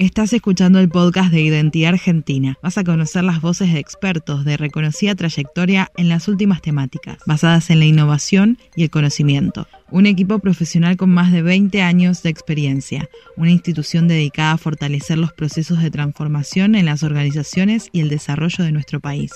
Estás escuchando el podcast de Identidad Argentina. Vas a conocer las voces de expertos de reconocida trayectoria en las últimas temáticas, basadas en la innovación y el conocimiento. Un equipo profesional con más de 20 años de experiencia, una institución dedicada a fortalecer los procesos de transformación en las organizaciones y el desarrollo de nuestro país.